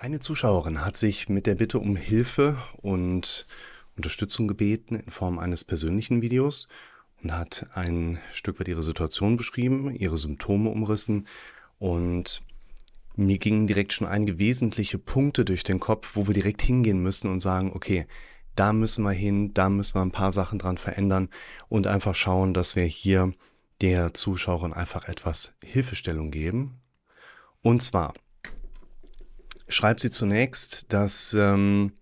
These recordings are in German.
Eine Zuschauerin hat sich mit der Bitte um Hilfe und Unterstützung gebeten in Form eines persönlichen Videos und hat ein Stück weit ihre Situation beschrieben, ihre Symptome umrissen und mir gingen direkt schon einige wesentliche Punkte durch den Kopf, wo wir direkt hingehen müssen und sagen, okay, da müssen wir hin, da müssen wir ein paar Sachen dran verändern und einfach schauen, dass wir hier der Zuschauerin einfach etwas Hilfestellung geben. Und zwar schreibt sie zunächst, dass ähm,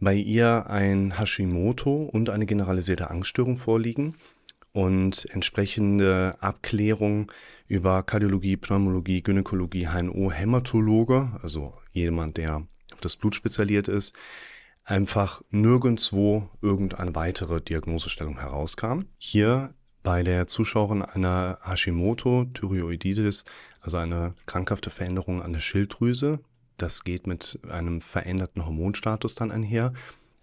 bei ihr ein Hashimoto und eine generalisierte Angststörung vorliegen und entsprechende Abklärung über Kardiologie, Pneumologie, Gynäkologie, HNO, Hämatologe, also jemand, der auf das Blut spezialisiert ist, einfach nirgendwo irgendeine weitere Diagnosestellung herauskam. Hier bei der Zuschauerin einer Hashimoto Thyreoiditis, also eine krankhafte Veränderung an der Schilddrüse, das geht mit einem veränderten Hormonstatus dann einher,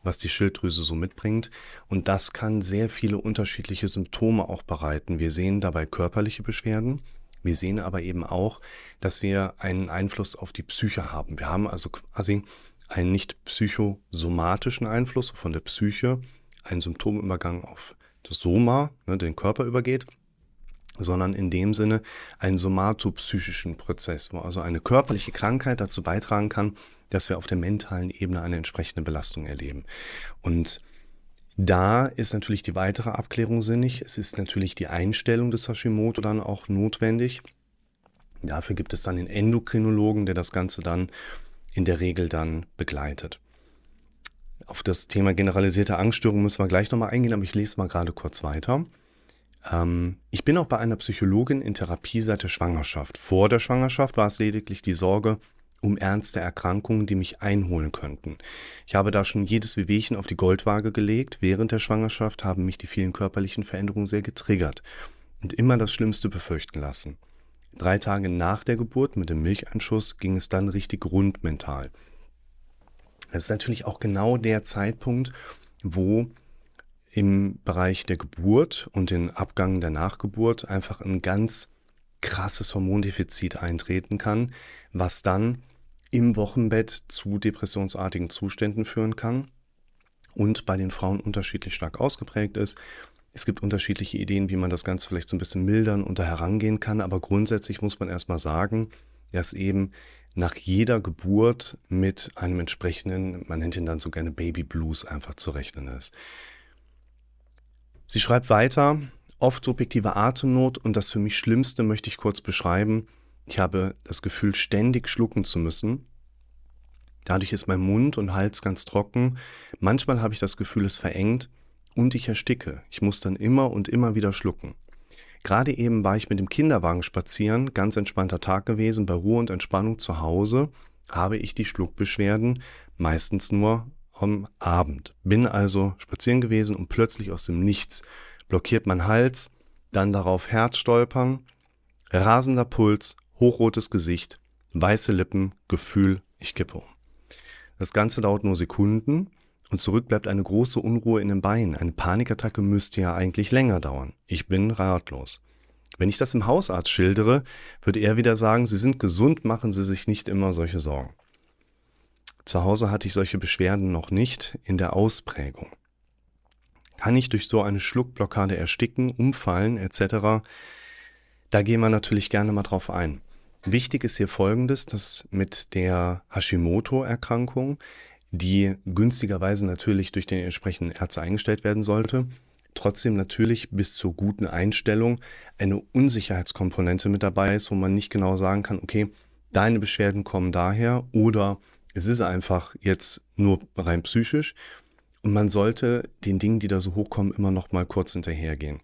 was die Schilddrüse so mitbringt. Und das kann sehr viele unterschiedliche Symptome auch bereiten. Wir sehen dabei körperliche Beschwerden. Wir sehen aber eben auch, dass wir einen Einfluss auf die Psyche haben. Wir haben also quasi einen nicht psychosomatischen Einfluss von der Psyche, einen Symptomübergang auf das Soma, ne, den Körper übergeht sondern in dem Sinne einen somatopsychischen Prozess, wo also eine körperliche Krankheit dazu beitragen kann, dass wir auf der mentalen Ebene eine entsprechende Belastung erleben. Und da ist natürlich die weitere Abklärung sinnig. Es ist natürlich die Einstellung des Hashimoto dann auch notwendig. Dafür gibt es dann den Endokrinologen, der das Ganze dann in der Regel dann begleitet. Auf das Thema generalisierte Angststörung müssen wir gleich nochmal eingehen, aber ich lese mal gerade kurz weiter. Ähm, ich bin auch bei einer Psychologin in Therapie seit der Schwangerschaft. Vor der Schwangerschaft war es lediglich die Sorge um ernste Erkrankungen, die mich einholen könnten. Ich habe da schon jedes Wehwehchen auf die Goldwaage gelegt. Während der Schwangerschaft haben mich die vielen körperlichen Veränderungen sehr getriggert und immer das Schlimmste befürchten lassen. Drei Tage nach der Geburt mit dem Milcheinschuss ging es dann richtig rund mental. Das ist natürlich auch genau der Zeitpunkt, wo im Bereich der Geburt und den Abgang der Nachgeburt einfach ein ganz krasses Hormondefizit eintreten kann, was dann im Wochenbett zu depressionsartigen Zuständen führen kann und bei den Frauen unterschiedlich stark ausgeprägt ist. Es gibt unterschiedliche Ideen, wie man das Ganze vielleicht so ein bisschen mildern und da herangehen kann, aber grundsätzlich muss man erstmal sagen, dass eben nach jeder Geburt mit einem entsprechenden, man nennt ihn dann so gerne Baby Blues einfach zu rechnen ist. Sie schreibt weiter, oft subjektive Atemnot und das für mich Schlimmste möchte ich kurz beschreiben. Ich habe das Gefühl, ständig schlucken zu müssen. Dadurch ist mein Mund und Hals ganz trocken. Manchmal habe ich das Gefühl, es verengt und ich ersticke. Ich muss dann immer und immer wieder schlucken. Gerade eben war ich mit dem Kinderwagen spazieren, ganz entspannter Tag gewesen, bei Ruhe und Entspannung zu Hause, habe ich die Schluckbeschwerden meistens nur am Abend. Bin also spazieren gewesen und plötzlich aus dem Nichts blockiert mein Hals, dann darauf Herzstolpern, rasender Puls, hochrotes Gesicht, weiße Lippen, Gefühl, ich kippe um. Das Ganze dauert nur Sekunden und zurück bleibt eine große Unruhe in den Beinen. Eine Panikattacke müsste ja eigentlich länger dauern. Ich bin ratlos. Wenn ich das im Hausarzt schildere, würde er wieder sagen, Sie sind gesund, machen Sie sich nicht immer solche Sorgen. Zu Hause hatte ich solche Beschwerden noch nicht in der Ausprägung. Kann ich durch so eine Schluckblockade ersticken, umfallen etc.? Da gehen wir natürlich gerne mal drauf ein. Wichtig ist hier folgendes, dass mit der Hashimoto-Erkrankung, die günstigerweise natürlich durch den entsprechenden Ärzte eingestellt werden sollte, trotzdem natürlich bis zur guten Einstellung eine Unsicherheitskomponente mit dabei ist, wo man nicht genau sagen kann, okay, deine Beschwerden kommen daher oder es ist einfach jetzt nur rein psychisch und man sollte den Dingen, die da so hochkommen, immer noch mal kurz hinterhergehen.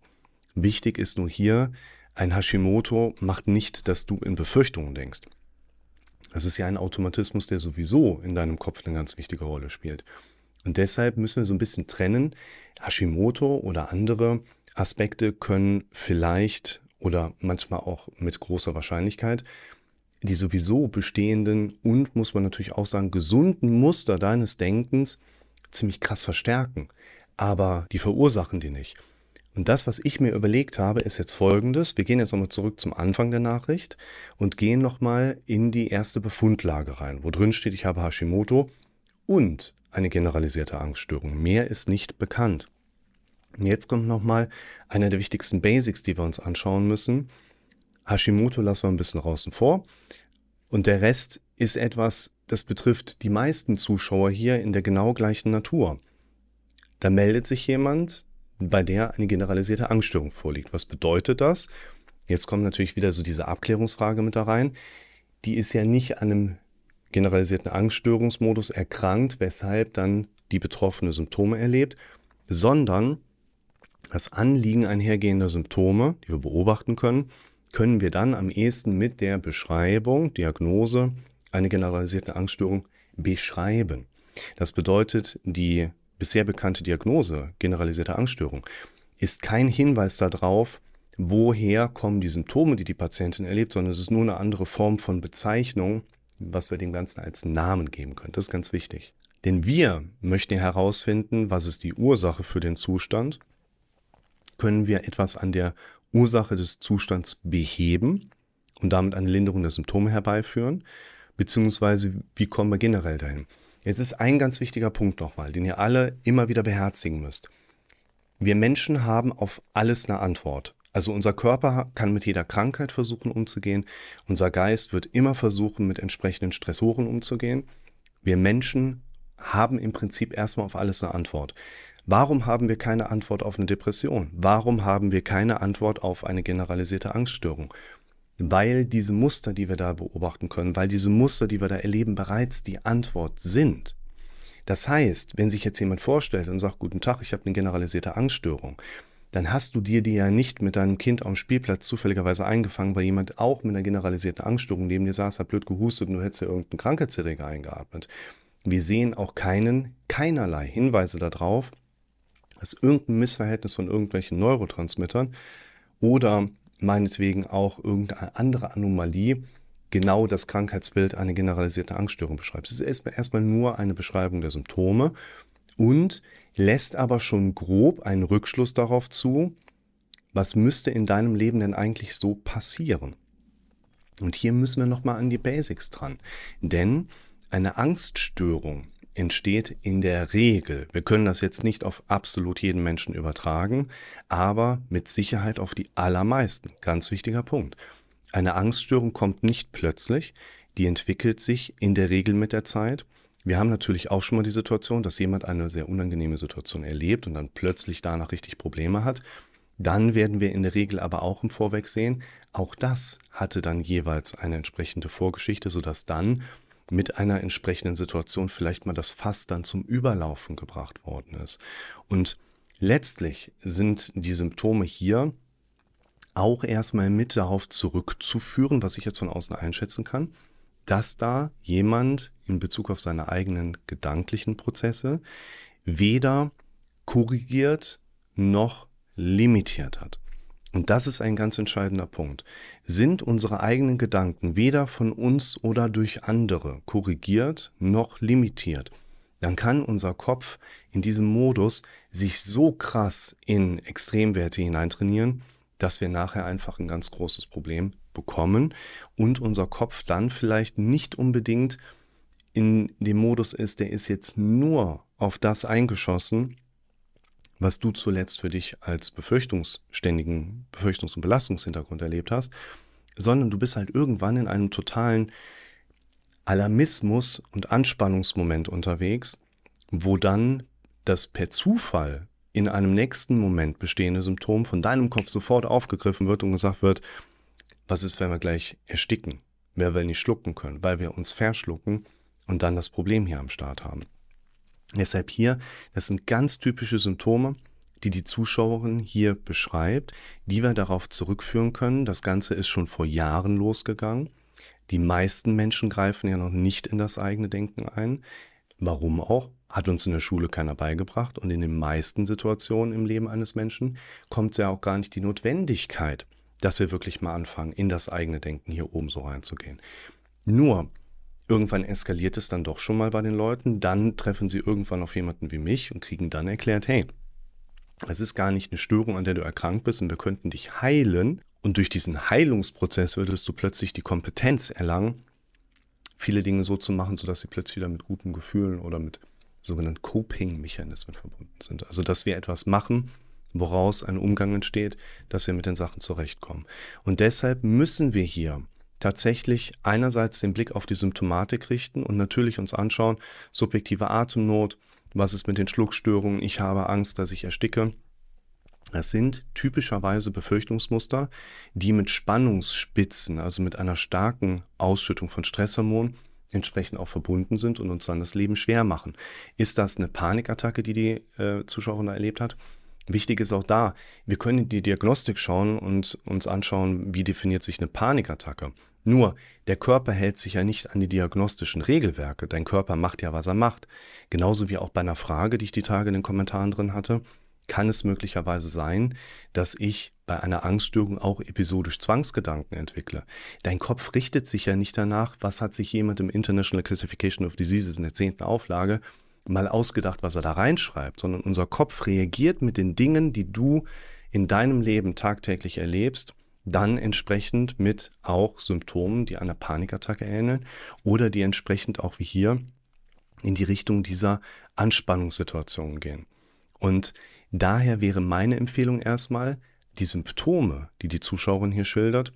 Wichtig ist nur hier, ein Hashimoto macht nicht, dass du in Befürchtungen denkst. Das ist ja ein Automatismus, der sowieso in deinem Kopf eine ganz wichtige Rolle spielt. Und deshalb müssen wir so ein bisschen trennen. Hashimoto oder andere Aspekte können vielleicht oder manchmal auch mit großer Wahrscheinlichkeit die sowieso bestehenden und, muss man natürlich auch sagen, gesunden Muster deines Denkens ziemlich krass verstärken. Aber die verursachen die nicht. Und das, was ich mir überlegt habe, ist jetzt folgendes. Wir gehen jetzt nochmal zurück zum Anfang der Nachricht und gehen nochmal in die erste Befundlage rein, wo drin steht, ich habe Hashimoto und eine generalisierte Angststörung. Mehr ist nicht bekannt. Jetzt kommt nochmal einer der wichtigsten Basics, die wir uns anschauen müssen. Hashimoto lassen wir ein bisschen draußen vor. Und der Rest ist etwas, das betrifft die meisten Zuschauer hier in der genau gleichen Natur. Da meldet sich jemand, bei der eine generalisierte Angststörung vorliegt. Was bedeutet das? Jetzt kommt natürlich wieder so diese Abklärungsfrage mit da rein. Die ist ja nicht an einem generalisierten Angststörungsmodus erkrankt, weshalb dann die betroffene Symptome erlebt, sondern das Anliegen einhergehender Symptome, die wir beobachten können, können wir dann am ehesten mit der Beschreibung, Diagnose, eine generalisierte Angststörung beschreiben. Das bedeutet, die bisher bekannte Diagnose, generalisierte Angststörung, ist kein Hinweis darauf, woher kommen die Symptome, die die Patientin erlebt, sondern es ist nur eine andere Form von Bezeichnung, was wir dem Ganzen als Namen geben können. Das ist ganz wichtig. Denn wir möchten herausfinden, was ist die Ursache für den Zustand. Können wir etwas an der Ursache des Zustands beheben und damit eine Linderung der Symptome herbeiführen? Beziehungsweise wie kommen wir generell dahin? Jetzt ist ein ganz wichtiger Punkt nochmal, den ihr alle immer wieder beherzigen müsst. Wir Menschen haben auf alles eine Antwort. Also unser Körper kann mit jeder Krankheit versuchen umzugehen. Unser Geist wird immer versuchen, mit entsprechenden Stressoren umzugehen. Wir Menschen haben im Prinzip erstmal auf alles eine Antwort. Warum haben wir keine Antwort auf eine Depression? Warum haben wir keine Antwort auf eine generalisierte Angststörung? weil diese Muster, die wir da beobachten können, weil diese Muster, die wir da erleben, bereits die Antwort sind. Das heißt, wenn sich jetzt jemand vorstellt und sagt, guten Tag, ich habe eine generalisierte Angststörung, dann hast du dir die ja nicht mit deinem Kind am Spielplatz zufälligerweise eingefangen, weil jemand auch mit einer generalisierten Angststörung neben dir saß, hat blöd gehustet und du hättest ja irgendeinen Krankheitserreger eingeatmet. Wir sehen auch keinen, keinerlei Hinweise darauf, dass irgendein Missverhältnis von irgendwelchen Neurotransmittern oder meinetwegen auch irgendeine andere Anomalie genau das Krankheitsbild eine generalisierte Angststörung beschreibt. Es ist erstmal nur eine Beschreibung der Symptome und lässt aber schon grob einen Rückschluss darauf zu, was müsste in deinem Leben denn eigentlich so passieren. Und hier müssen wir nochmal an die Basics dran. Denn eine Angststörung entsteht in der Regel, wir können das jetzt nicht auf absolut jeden Menschen übertragen, aber mit Sicherheit auf die allermeisten. Ganz wichtiger Punkt. Eine Angststörung kommt nicht plötzlich, die entwickelt sich in der Regel mit der Zeit. Wir haben natürlich auch schon mal die Situation, dass jemand eine sehr unangenehme Situation erlebt und dann plötzlich danach richtig Probleme hat. Dann werden wir in der Regel aber auch im Vorweg sehen, auch das hatte dann jeweils eine entsprechende Vorgeschichte, sodass dann mit einer entsprechenden Situation vielleicht mal das Fass dann zum Überlaufen gebracht worden ist. Und letztlich sind die Symptome hier auch erstmal mit darauf zurückzuführen, was ich jetzt von außen einschätzen kann, dass da jemand in Bezug auf seine eigenen gedanklichen Prozesse weder korrigiert noch limitiert hat. Und das ist ein ganz entscheidender Punkt. Sind unsere eigenen Gedanken weder von uns oder durch andere korrigiert noch limitiert, dann kann unser Kopf in diesem Modus sich so krass in Extremwerte hineintrainieren, dass wir nachher einfach ein ganz großes Problem bekommen und unser Kopf dann vielleicht nicht unbedingt in dem Modus ist, der ist jetzt nur auf das eingeschossen, was du zuletzt für dich als befürchtungsständigen Befürchtungs- und Belastungshintergrund erlebt hast, sondern du bist halt irgendwann in einem totalen Alarmismus und Anspannungsmoment unterwegs, wo dann das per Zufall in einem nächsten Moment bestehende Symptom von deinem Kopf sofort aufgegriffen wird und gesagt wird, was ist, wenn wir gleich ersticken, wer will nicht schlucken können, weil wir uns verschlucken und dann das Problem hier am Start haben. Deshalb hier, das sind ganz typische Symptome, die die Zuschauerin hier beschreibt, die wir darauf zurückführen können. Das Ganze ist schon vor Jahren losgegangen. Die meisten Menschen greifen ja noch nicht in das eigene Denken ein. Warum auch? Hat uns in der Schule keiner beigebracht und in den meisten Situationen im Leben eines Menschen kommt ja auch gar nicht die Notwendigkeit, dass wir wirklich mal anfangen, in das eigene Denken hier oben so reinzugehen. Nur Irgendwann eskaliert es dann doch schon mal bei den Leuten. Dann treffen sie irgendwann auf jemanden wie mich und kriegen dann erklärt, hey, Es ist gar nicht eine Störung, an der du erkrankt bist und wir könnten dich heilen. Und durch diesen Heilungsprozess würdest du plötzlich die Kompetenz erlangen, viele Dinge so zu machen, sodass sie plötzlich wieder mit guten Gefühlen oder mit sogenannten Coping-Mechanismen verbunden sind. Also, dass wir etwas machen, woraus ein Umgang entsteht, dass wir mit den Sachen zurechtkommen. Und deshalb müssen wir hier tatsächlich einerseits den Blick auf die Symptomatik richten und natürlich uns anschauen, subjektive Atemnot, was ist mit den Schluckstörungen, ich habe Angst, dass ich ersticke. Das sind typischerweise Befürchtungsmuster, die mit Spannungsspitzen, also mit einer starken Ausschüttung von Stresshormonen, entsprechend auch verbunden sind und uns dann das Leben schwer machen. Ist das eine Panikattacke, die die äh, Zuschauerin erlebt hat? Wichtig ist auch da, wir können in die Diagnostik schauen und uns anschauen, wie definiert sich eine Panikattacke. Nur, der Körper hält sich ja nicht an die diagnostischen Regelwerke. Dein Körper macht ja, was er macht. Genauso wie auch bei einer Frage, die ich die Tage in den Kommentaren drin hatte, kann es möglicherweise sein, dass ich bei einer Angststörung auch episodisch Zwangsgedanken entwickle. Dein Kopf richtet sich ja nicht danach, was hat sich jemand im International Classification of Diseases in der zehnten Auflage mal ausgedacht, was er da reinschreibt, sondern unser Kopf reagiert mit den Dingen, die du in deinem Leben tagtäglich erlebst, dann entsprechend mit auch Symptomen, die einer Panikattacke ähneln oder die entsprechend auch wie hier in die Richtung dieser Anspannungssituation gehen. Und daher wäre meine Empfehlung erstmal, die Symptome, die die Zuschauerin hier schildert,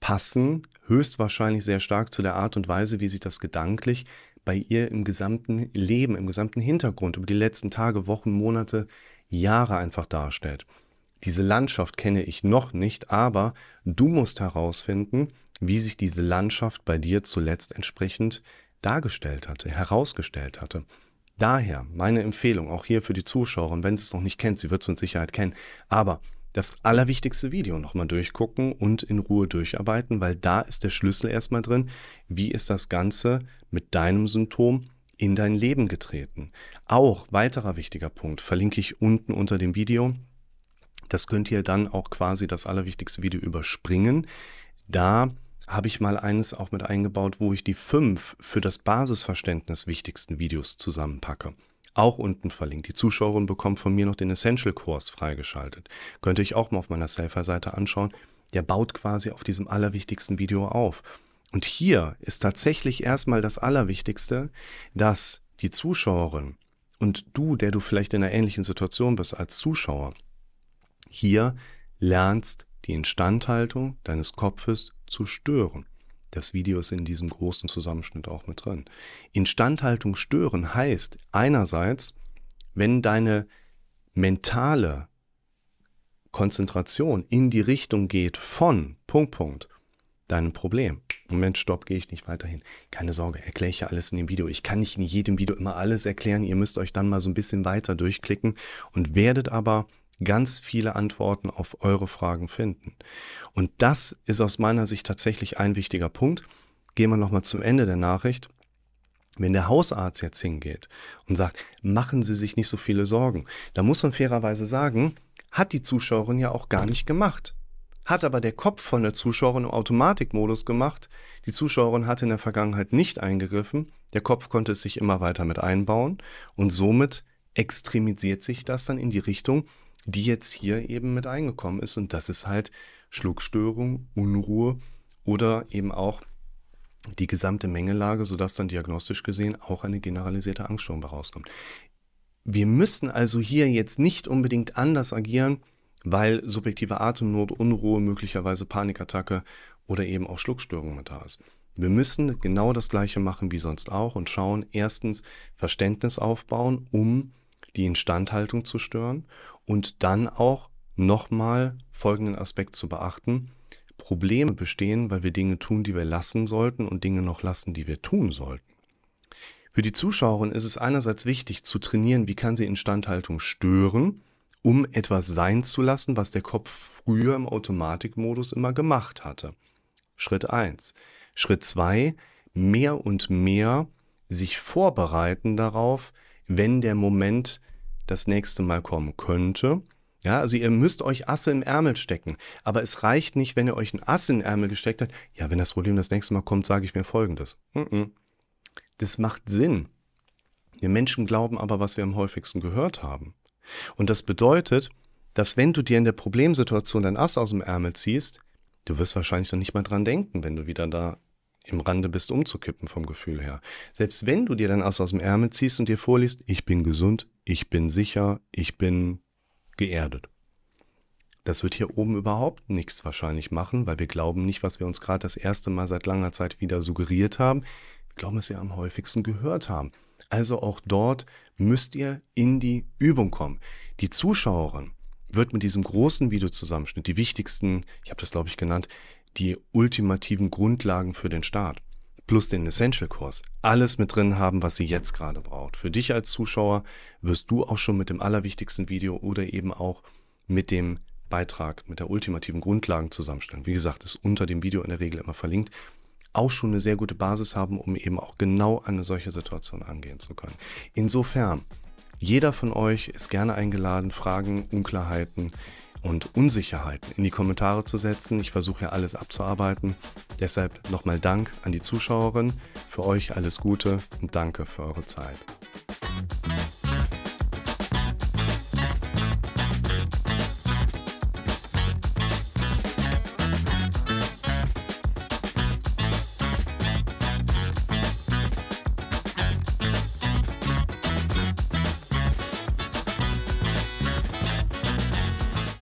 passen höchstwahrscheinlich sehr stark zu der Art und Weise, wie sich das gedanklich bei ihr im gesamten Leben, im gesamten Hintergrund, über die letzten Tage, Wochen, Monate, Jahre einfach darstellt. Diese Landschaft kenne ich noch nicht, aber du musst herausfinden, wie sich diese Landschaft bei dir zuletzt entsprechend dargestellt hatte, herausgestellt hatte. Daher meine Empfehlung auch hier für die Zuschauerin, wenn sie es noch nicht kennt, sie wird es mit Sicherheit kennen, aber das allerwichtigste Video nochmal durchgucken und in Ruhe durcharbeiten, weil da ist der Schlüssel erstmal drin. Wie ist das Ganze mit deinem Symptom in dein Leben getreten? Auch weiterer wichtiger Punkt verlinke ich unten unter dem Video. Das könnt ihr dann auch quasi das allerwichtigste Video überspringen. Da habe ich mal eines auch mit eingebaut, wo ich die fünf für das Basisverständnis wichtigsten Videos zusammenpacke auch unten verlinkt. Die Zuschauerin bekommt von mir noch den Essential-Kurs freigeschaltet. Könnt ihr euch auch mal auf meiner Safer-Seite anschauen. Der baut quasi auf diesem allerwichtigsten Video auf. Und hier ist tatsächlich erstmal das Allerwichtigste, dass die Zuschauerin und du, der du vielleicht in einer ähnlichen Situation bist als Zuschauer, hier lernst, die Instandhaltung deines Kopfes zu stören. Das Video ist in diesem großen Zusammenschnitt auch mit drin. Instandhaltung stören heißt einerseits, wenn deine mentale Konzentration in die Richtung geht von Punkt, Punkt, deinem Problem. Moment, stopp, gehe ich nicht weiterhin. Keine Sorge, erkläre ich ja alles in dem Video. Ich kann nicht in jedem Video immer alles erklären. Ihr müsst euch dann mal so ein bisschen weiter durchklicken und werdet aber ganz viele Antworten auf eure Fragen finden. Und das ist aus meiner Sicht tatsächlich ein wichtiger Punkt. Gehen wir nochmal zum Ende der Nachricht. Wenn der Hausarzt jetzt hingeht und sagt, machen Sie sich nicht so viele Sorgen, da muss man fairerweise sagen, hat die Zuschauerin ja auch gar nicht gemacht. Hat aber der Kopf von der Zuschauerin im Automatikmodus gemacht. Die Zuschauerin hatte in der Vergangenheit nicht eingegriffen. Der Kopf konnte es sich immer weiter mit einbauen und somit extremisiert sich das dann in die Richtung, die jetzt hier eben mit eingekommen ist. Und das ist halt Schluckstörung, Unruhe oder eben auch die gesamte Mengelage, sodass dann diagnostisch gesehen auch eine generalisierte Angststörung herauskommt. Wir müssen also hier jetzt nicht unbedingt anders agieren, weil subjektive Atemnot, Unruhe, möglicherweise Panikattacke oder eben auch Schluckstörung mit da ist. Wir müssen genau das Gleiche machen wie sonst auch und schauen, erstens Verständnis aufbauen, um die Instandhaltung zu stören und dann auch nochmal folgenden Aspekt zu beachten. Probleme bestehen, weil wir Dinge tun, die wir lassen sollten und Dinge noch lassen, die wir tun sollten. Für die Zuschauerin ist es einerseits wichtig zu trainieren, wie kann sie Instandhaltung stören, um etwas sein zu lassen, was der Kopf früher im Automatikmodus immer gemacht hatte. Schritt 1. Schritt 2. Mehr und mehr sich vorbereiten darauf, wenn der Moment das nächste Mal kommen könnte. Ja, also ihr müsst euch Asse im Ärmel stecken. Aber es reicht nicht, wenn ihr euch ein Ass in den Ärmel gesteckt habt. Ja, wenn das Problem das nächste Mal kommt, sage ich mir Folgendes. Das macht Sinn. Wir Menschen glauben aber, was wir am häufigsten gehört haben. Und das bedeutet, dass wenn du dir in der Problemsituation dein Ass aus dem Ärmel ziehst, du wirst wahrscheinlich noch nicht mal dran denken, wenn du wieder da im Rande bist, umzukippen vom Gefühl her. Selbst wenn du dir dein Ass aus dem Ärmel ziehst und dir vorliest, ich bin gesund, ich bin sicher, ich bin geerdet. Das wird hier oben überhaupt nichts wahrscheinlich machen, weil wir glauben nicht, was wir uns gerade das erste Mal seit langer Zeit wieder suggeriert haben. Wir glauben, was wir am häufigsten gehört haben. Also auch dort müsst ihr in die Übung kommen. Die Zuschauerin wird mit diesem großen Videozusammenschnitt die wichtigsten, ich habe das glaube ich genannt, die ultimativen Grundlagen für den Start plus den Essential-Kurs alles mit drin haben, was sie jetzt gerade braucht. Für dich als Zuschauer wirst du auch schon mit dem allerwichtigsten Video oder eben auch mit dem Beitrag, mit der ultimativen Grundlagenzusammenstellung, wie gesagt, ist unter dem Video in der Regel immer verlinkt, auch schon eine sehr gute Basis haben, um eben auch genau eine solche Situation angehen zu können. Insofern, jeder von euch ist gerne eingeladen, Fragen, Unklarheiten und Unsicherheiten in die Kommentare zu setzen. Ich versuche ja alles abzuarbeiten. Deshalb nochmal Dank an die Zuschauerin. Für euch alles Gute und danke für eure Zeit.